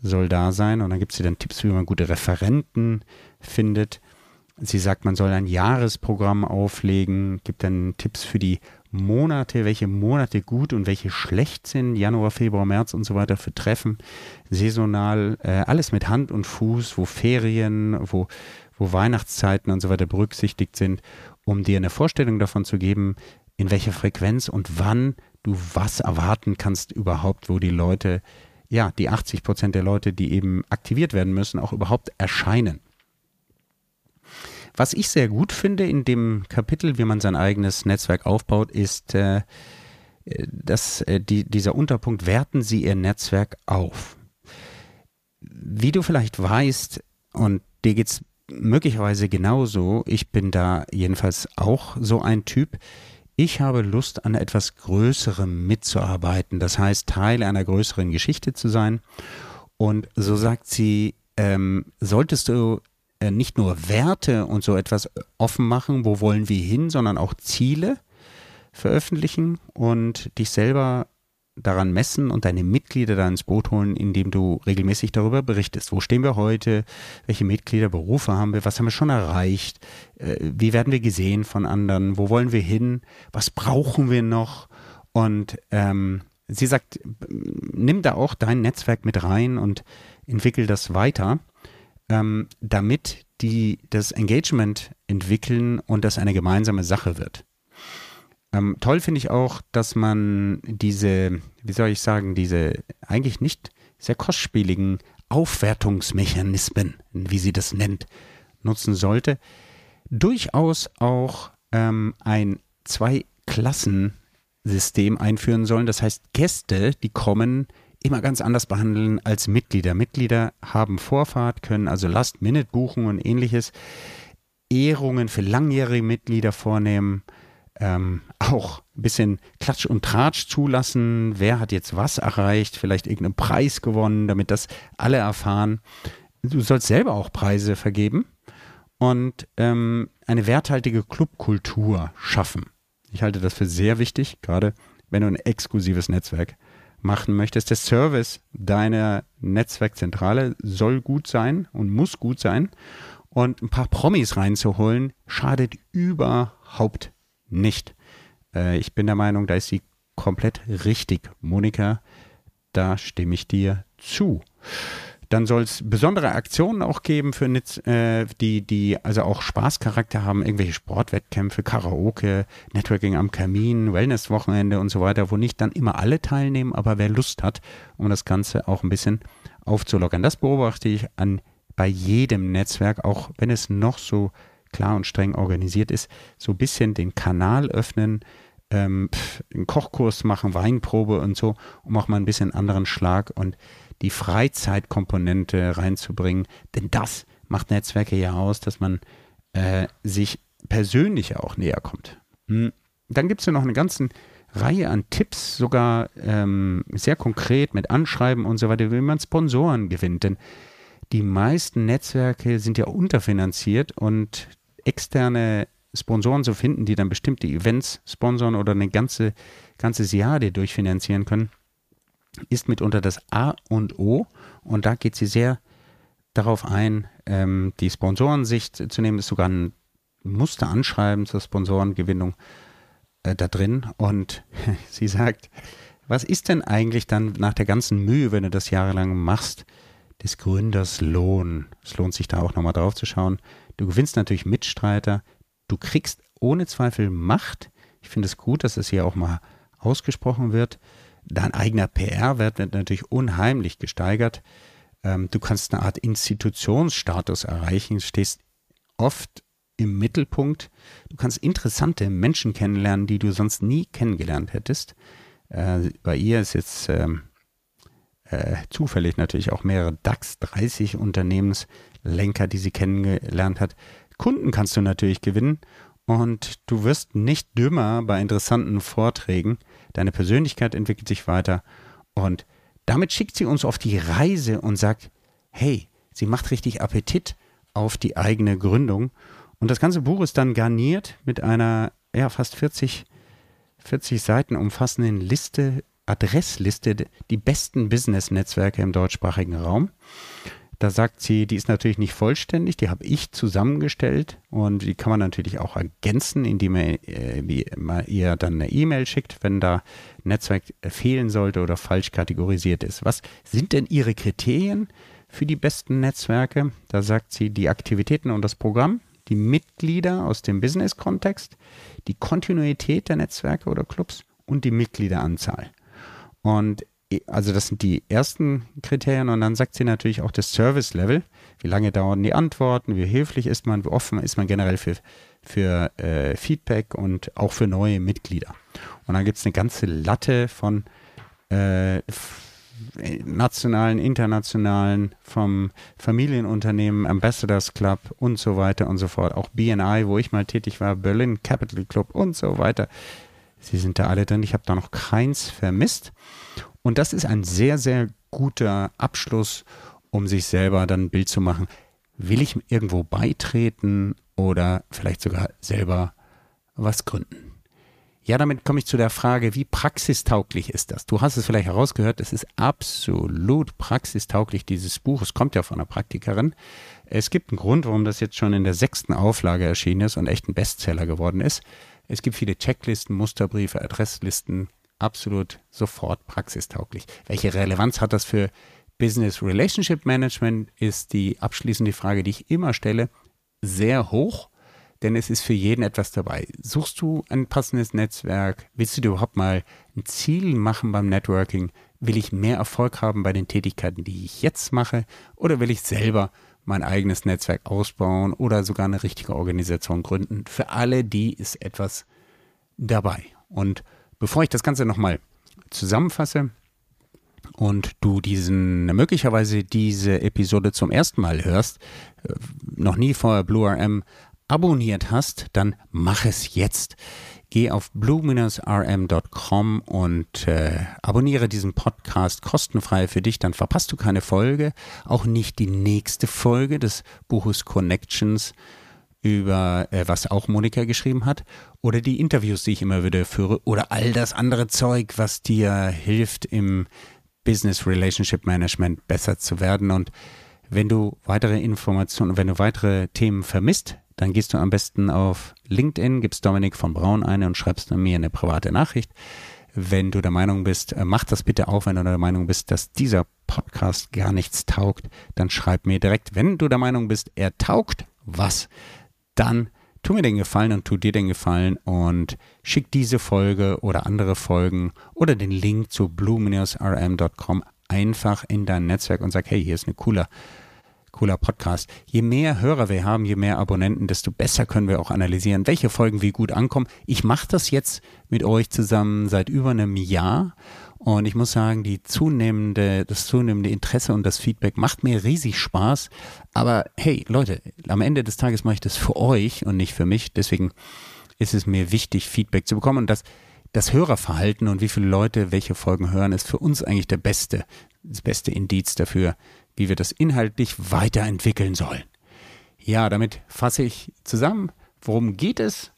soll da sein und dann gibt sie dann Tipps, wie man gute Referenten findet. Sie sagt, man soll ein Jahresprogramm auflegen, gibt dann Tipps für die Monate, welche Monate gut und welche schlecht sind, Januar, Februar, März und so weiter für Treffen, saisonal, äh, alles mit Hand und Fuß, wo Ferien, wo, wo Weihnachtszeiten und so weiter berücksichtigt sind, um dir eine Vorstellung davon zu geben, in welcher Frequenz und wann du was erwarten kannst überhaupt, wo die Leute, ja, die 80 Prozent der Leute, die eben aktiviert werden müssen, auch überhaupt erscheinen. Was ich sehr gut finde in dem Kapitel, wie man sein eigenes Netzwerk aufbaut, ist äh, dass äh, die, dieser Unterpunkt, werten Sie Ihr Netzwerk auf. Wie du vielleicht weißt, und dir geht es möglicherweise genauso, ich bin da jedenfalls auch so ein Typ, ich habe Lust, an etwas Größerem mitzuarbeiten, das heißt, Teil einer größeren Geschichte zu sein. Und so sagt sie, ähm, solltest du äh, nicht nur Werte und so etwas offen machen, wo wollen wir hin, sondern auch Ziele veröffentlichen und dich selber daran messen und deine Mitglieder da ins Boot holen, indem du regelmäßig darüber berichtest. Wo stehen wir heute? Welche Mitgliederberufe haben wir? Was haben wir schon erreicht? Äh, wie werden wir gesehen von anderen? Wo wollen wir hin? Was brauchen wir noch? Und ähm, sie sagt, nimm da auch dein Netzwerk mit rein und entwickel das weiter ähm, damit die das Engagement entwickeln und das eine gemeinsame Sache wird. Ähm, toll finde ich auch, dass man diese, wie soll ich sagen, diese eigentlich nicht sehr kostspieligen Aufwertungsmechanismen, wie sie das nennt, nutzen sollte. Durchaus auch ähm, ein Zwei-Klassen-System einführen sollen. Das heißt, Gäste, die kommen, immer ganz anders behandeln als Mitglieder. Mitglieder haben Vorfahrt, können also Last-Minute buchen und ähnliches. Ehrungen für langjährige Mitglieder vornehmen. Ähm, auch ein bisschen Klatsch und Tratsch zulassen. Wer hat jetzt was erreicht? Vielleicht irgendeinen Preis gewonnen, damit das alle erfahren. Du sollst selber auch Preise vergeben und ähm, eine werthaltige Clubkultur schaffen. Ich halte das für sehr wichtig, gerade wenn du ein exklusives Netzwerk machen möchtest. Der Service deiner Netzwerkzentrale soll gut sein und muss gut sein. Und ein paar Promis reinzuholen, schadet überhaupt nicht. Äh, ich bin der Meinung, da ist sie komplett richtig, Monika. Da stimme ich dir zu. Dann soll es besondere Aktionen auch geben für Nitz, äh, die, die also auch Spaßcharakter haben, irgendwelche Sportwettkämpfe, Karaoke, Networking am Kamin, Wellnesswochenende und so weiter, wo nicht dann immer alle teilnehmen, aber wer Lust hat, um das Ganze auch ein bisschen aufzulockern. Das beobachte ich an bei jedem Netzwerk, auch wenn es noch so klar und streng organisiert ist, so ein bisschen den Kanal öffnen, ähm, einen Kochkurs machen, Weinprobe und so, um auch mal ein bisschen anderen Schlag und die Freizeitkomponente reinzubringen. Denn das macht Netzwerke ja aus, dass man äh, sich persönlich auch näher kommt. Hm. Dann gibt es ja noch eine ganze Reihe an Tipps, sogar ähm, sehr konkret mit Anschreiben und so weiter, wie man Sponsoren gewinnt. Denn die meisten Netzwerke sind ja unterfinanziert und externe Sponsoren zu finden, die dann bestimmte Events sponsern oder eine ganze, ganzes Jahr dir durchfinanzieren können, ist mitunter das A und O. Und da geht sie sehr darauf ein, ähm, die Sponsorensicht zu nehmen, ist sogar ein Musteranschreiben zur Sponsorengewinnung äh, da drin. Und sie sagt, was ist denn eigentlich dann nach der ganzen Mühe, wenn du das jahrelang machst, des Gründers Lohn? Es lohnt sich da auch nochmal drauf zu schauen. Du gewinnst natürlich Mitstreiter, du kriegst ohne Zweifel Macht. Ich finde es gut, dass es hier auch mal ausgesprochen wird. Dein eigener PR-Wert wird natürlich unheimlich gesteigert. Ähm, du kannst eine Art Institutionsstatus erreichen, stehst oft im Mittelpunkt. Du kannst interessante Menschen kennenlernen, die du sonst nie kennengelernt hättest. Äh, bei ihr ist jetzt ähm, äh, zufällig natürlich auch mehrere DAX 30 Unternehmenslenker, die sie kennengelernt hat. Kunden kannst du natürlich gewinnen und du wirst nicht dümmer bei interessanten Vorträgen. Deine Persönlichkeit entwickelt sich weiter und damit schickt sie uns auf die Reise und sagt, hey, sie macht richtig Appetit auf die eigene Gründung. Und das ganze Buch ist dann garniert mit einer ja, fast 40, 40 Seiten umfassenden Liste, Adressliste, die besten Business-Netzwerke im deutschsprachigen Raum. Da sagt sie, die ist natürlich nicht vollständig, die habe ich zusammengestellt und die kann man natürlich auch ergänzen, indem man, äh, ihr dann eine E-Mail schickt, wenn da Netzwerk fehlen sollte oder falsch kategorisiert ist. Was sind denn ihre Kriterien für die besten Netzwerke? Da sagt sie die Aktivitäten und das Programm, die Mitglieder aus dem Business-Kontext, die Kontinuität der Netzwerke oder Clubs und die Mitgliederanzahl. Und also das sind die ersten Kriterien und dann sagt sie natürlich auch das Service-Level. Wie lange dauern die Antworten, wie höflich ist man, wie offen ist man generell für, für äh, Feedback und auch für neue Mitglieder. Und dann gibt es eine ganze Latte von äh, nationalen, internationalen, vom Familienunternehmen, Ambassadors Club und so weiter und so fort. Auch BNI, wo ich mal tätig war, Berlin Capital Club und so weiter. Sie sind da alle drin. Ich habe da noch keins vermisst. Und das ist ein sehr, sehr guter Abschluss, um sich selber dann ein Bild zu machen. Will ich irgendwo beitreten oder vielleicht sogar selber was gründen? Ja, damit komme ich zu der Frage, wie praxistauglich ist das? Du hast es vielleicht herausgehört, es ist absolut praxistauglich, dieses Buch. Es kommt ja von einer Praktikerin. Es gibt einen Grund, warum das jetzt schon in der sechsten Auflage erschienen ist und echt ein Bestseller geworden ist. Es gibt viele Checklisten, Musterbriefe, Adresslisten, absolut sofort praxistauglich. Welche Relevanz hat das für Business Relationship Management, ist die abschließende Frage, die ich immer stelle, sehr hoch, denn es ist für jeden etwas dabei. Suchst du ein passendes Netzwerk? Willst du dir überhaupt mal ein Ziel machen beim Networking? Will ich mehr Erfolg haben bei den Tätigkeiten, die ich jetzt mache? Oder will ich selber mein eigenes Netzwerk ausbauen oder sogar eine richtige Organisation gründen? Für alle die ist etwas dabei. Und Bevor ich das Ganze nochmal zusammenfasse und du diesen möglicherweise diese Episode zum ersten Mal hörst, äh, noch nie vorher BlueRM abonniert hast, dann mach es jetzt. Geh auf blue-rm.com und äh, abonniere diesen Podcast kostenfrei für dich, dann verpasst du keine Folge, auch nicht die nächste Folge des Buches Connections über äh, was auch Monika geschrieben hat oder die Interviews, die ich immer wieder führe oder all das andere Zeug, was dir hilft im Business Relationship Management besser zu werden und wenn du weitere Informationen, wenn du weitere Themen vermisst, dann gehst du am besten auf LinkedIn, gibst Dominik von Braun ein und schreibst mir eine private Nachricht. Wenn du der Meinung bist, äh, mach das bitte auf, wenn du der Meinung bist, dass dieser Podcast gar nichts taugt, dann schreib mir direkt. Wenn du der Meinung bist, er taugt was, dann tu mir den Gefallen und tu dir den Gefallen und schick diese Folge oder andere Folgen oder den Link zu blue-rm.com einfach in dein Netzwerk und sag, hey, hier ist eine cooler, cooler Podcast. Je mehr Hörer wir haben, je mehr Abonnenten, desto besser können wir auch analysieren, welche Folgen wie gut ankommen. Ich mache das jetzt mit euch zusammen seit über einem Jahr und ich muss sagen, die zunehmende, das zunehmende Interesse und das Feedback macht mir riesig Spaß. Aber hey, Leute, am Ende des Tages mache ich das für euch und nicht für mich. Deswegen ist es mir wichtig, Feedback zu bekommen. Und das, das Hörerverhalten und wie viele Leute welche Folgen hören, ist für uns eigentlich der beste, das beste Indiz dafür, wie wir das inhaltlich weiterentwickeln sollen. Ja, damit fasse ich zusammen. worum geht es?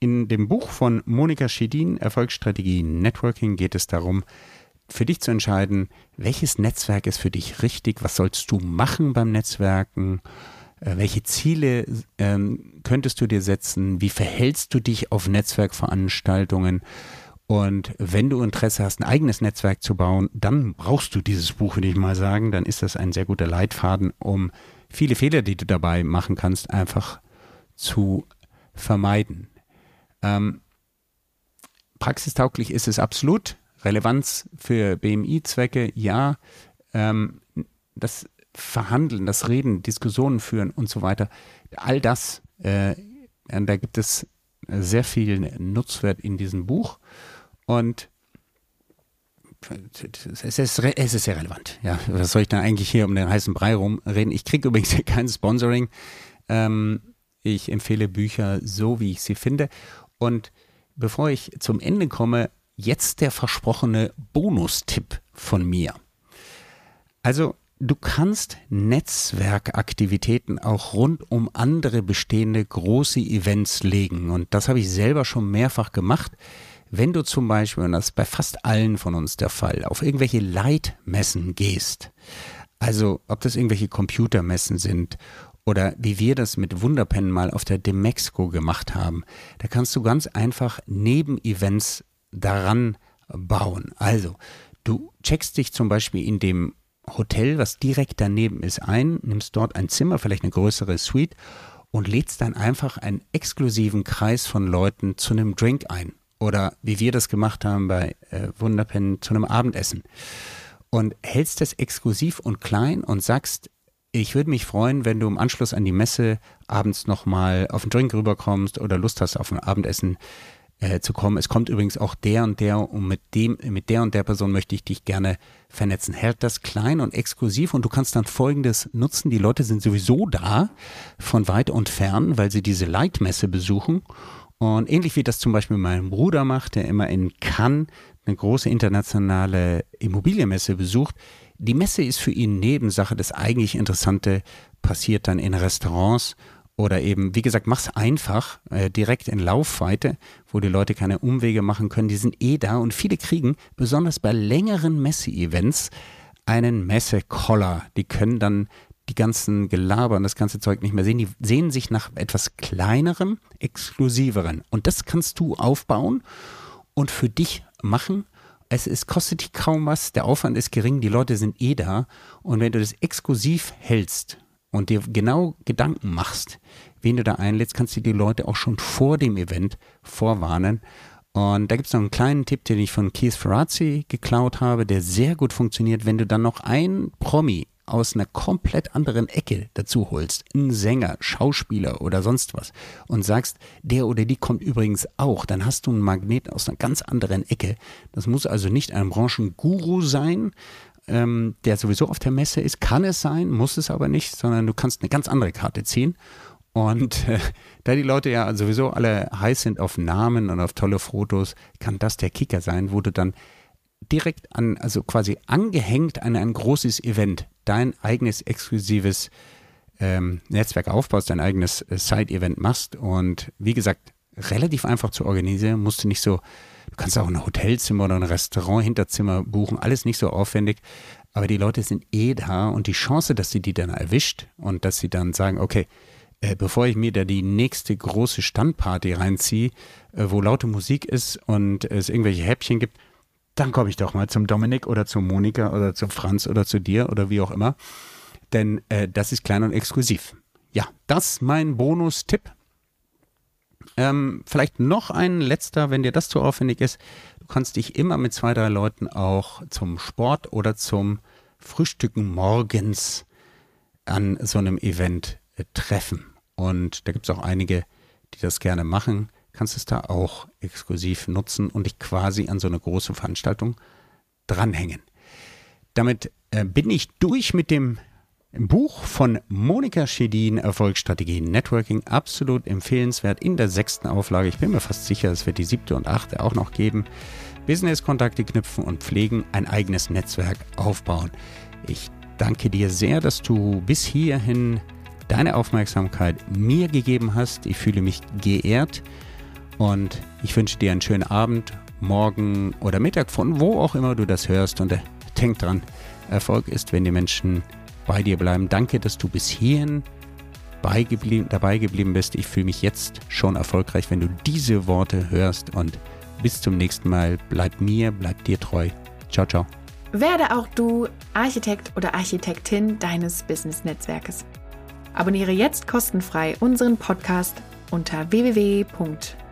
In dem Buch von Monika Schedin, Erfolgsstrategie Networking, geht es darum, für dich zu entscheiden, welches Netzwerk ist für dich richtig, was sollst du machen beim Netzwerken, äh, welche Ziele ähm, könntest du dir setzen, wie verhältst du dich auf Netzwerkveranstaltungen und wenn du Interesse hast, ein eigenes Netzwerk zu bauen, dann brauchst du dieses Buch, würde ich mal sagen, dann ist das ein sehr guter Leitfaden, um viele Fehler, die du dabei machen kannst, einfach zu vermeiden. Ähm, praxistauglich ist es absolut. Relevanz für BMI-Zwecke, ja. Ähm, das Verhandeln, das Reden, Diskussionen führen und so weiter, all das, äh, da gibt es sehr viel Nutzwert in diesem Buch und es ist, es ist sehr relevant. Ja, was soll ich da eigentlich hier um den heißen Brei rumreden? Ich kriege übrigens kein Sponsoring. Ähm, ich empfehle Bücher so, wie ich sie finde. Und bevor ich zum Ende komme, jetzt der versprochene Bonustipp von mir. Also, du kannst Netzwerkaktivitäten auch rund um andere bestehende große Events legen. Und das habe ich selber schon mehrfach gemacht. Wenn du zum Beispiel, und das ist bei fast allen von uns der Fall, auf irgendwelche Leitmessen gehst, also ob das irgendwelche Computermessen sind oder wie wir das mit Wunderpennen mal auf der Demexco gemacht haben, da kannst du ganz einfach Nebenevents daran bauen. Also, du checkst dich zum Beispiel in dem Hotel, was direkt daneben ist, ein, nimmst dort ein Zimmer, vielleicht eine größere Suite und lädst dann einfach einen exklusiven Kreis von Leuten zu einem Drink ein. Oder wie wir das gemacht haben bei äh, Wunderpen zu einem Abendessen. Und hältst es exklusiv und klein und sagst, ich würde mich freuen, wenn du im Anschluss an die Messe abends nochmal auf einen Drink rüberkommst oder Lust hast auf ein Abendessen äh, zu kommen. Es kommt übrigens auch der und der und mit dem, mit der und der Person möchte ich dich gerne vernetzen. Hält das klein und exklusiv und du kannst dann folgendes nutzen. Die Leute sind sowieso da von weit und fern, weil sie diese Leitmesse besuchen. Und ähnlich wie das zum Beispiel mein Bruder macht, der immer in Cannes eine große internationale Immobilienmesse besucht, die Messe ist für ihn Nebensache. Das eigentlich Interessante passiert dann in Restaurants oder eben, wie gesagt, mach's einfach, äh, direkt in Laufweite, wo die Leute keine Umwege machen können. Die sind eh da und viele kriegen, besonders bei längeren Messe-Events, einen Messekoller. Die können dann die ganzen Gelaber und das ganze Zeug nicht mehr sehen. Die sehen sich nach etwas kleinerem, exklusiveren. Und das kannst du aufbauen und für dich machen es, es kostet dich kaum was, der Aufwand ist gering, die Leute sind eh da. Und wenn du das exklusiv hältst und dir genau Gedanken machst, wen du da einlädst, kannst du die Leute auch schon vor dem Event vorwarnen. Und da gibt es noch einen kleinen Tipp, den ich von Keith Ferrazzi geklaut habe, der sehr gut funktioniert. Wenn du dann noch ein Promi aus einer komplett anderen Ecke dazu holst, einen Sänger, Schauspieler oder sonst was und sagst, der oder die kommt übrigens auch, dann hast du einen Magnet aus einer ganz anderen Ecke. Das muss also nicht ein Branchenguru sein, ähm, der sowieso auf der Messe ist, kann es sein, muss es aber nicht, sondern du kannst eine ganz andere Karte ziehen. Und äh, da die Leute ja sowieso alle heiß sind auf Namen und auf tolle Fotos, kann das der Kicker sein, wo du dann direkt an, also quasi angehängt an ein großes Event, dein eigenes exklusives ähm, Netzwerk aufbaust, dein eigenes äh, Side-Event machst und wie gesagt, relativ einfach zu organisieren, musst du nicht so, du kannst auch ein Hotelzimmer oder ein Restaurant-Hinterzimmer buchen, alles nicht so aufwendig, aber die Leute sind eh da und die Chance, dass sie die dann erwischt und dass sie dann sagen, okay, äh, bevor ich mir da die nächste große Standparty reinziehe, äh, wo laute Musik ist und es irgendwelche Häppchen gibt, dann komme ich doch mal zum Dominik oder zu Monika oder zu Franz oder zu dir oder wie auch immer. Denn äh, das ist klein und exklusiv. Ja, das mein Bonus-Tipp. Ähm, vielleicht noch ein letzter, wenn dir das zu aufwendig ist. Du kannst dich immer mit zwei, drei Leuten auch zum Sport oder zum Frühstücken morgens an so einem Event äh, treffen. Und da gibt es auch einige, die das gerne machen kannst es da auch exklusiv nutzen und dich quasi an so eine große Veranstaltung dranhängen. Damit äh, bin ich durch mit dem Buch von Monika Schedin, Erfolgsstrategie Networking, absolut empfehlenswert in der sechsten Auflage. Ich bin mir fast sicher, es wird die siebte und achte auch noch geben. Business-Kontakte knüpfen und pflegen, ein eigenes Netzwerk aufbauen. Ich danke dir sehr, dass du bis hierhin deine Aufmerksamkeit mir gegeben hast. Ich fühle mich geehrt und ich wünsche dir einen schönen Abend, morgen oder Mittag, von wo auch immer du das hörst. Und äh, denk dran, Erfolg ist, wenn die Menschen bei dir bleiben. Danke, dass du bis hierhin beigeblieben, dabei geblieben bist. Ich fühle mich jetzt schon erfolgreich, wenn du diese Worte hörst. Und bis zum nächsten Mal. Bleib mir, bleib dir treu. Ciao, ciao. Werde auch du Architekt oder Architektin deines Business-Netzwerkes. Abonniere jetzt kostenfrei unseren Podcast unter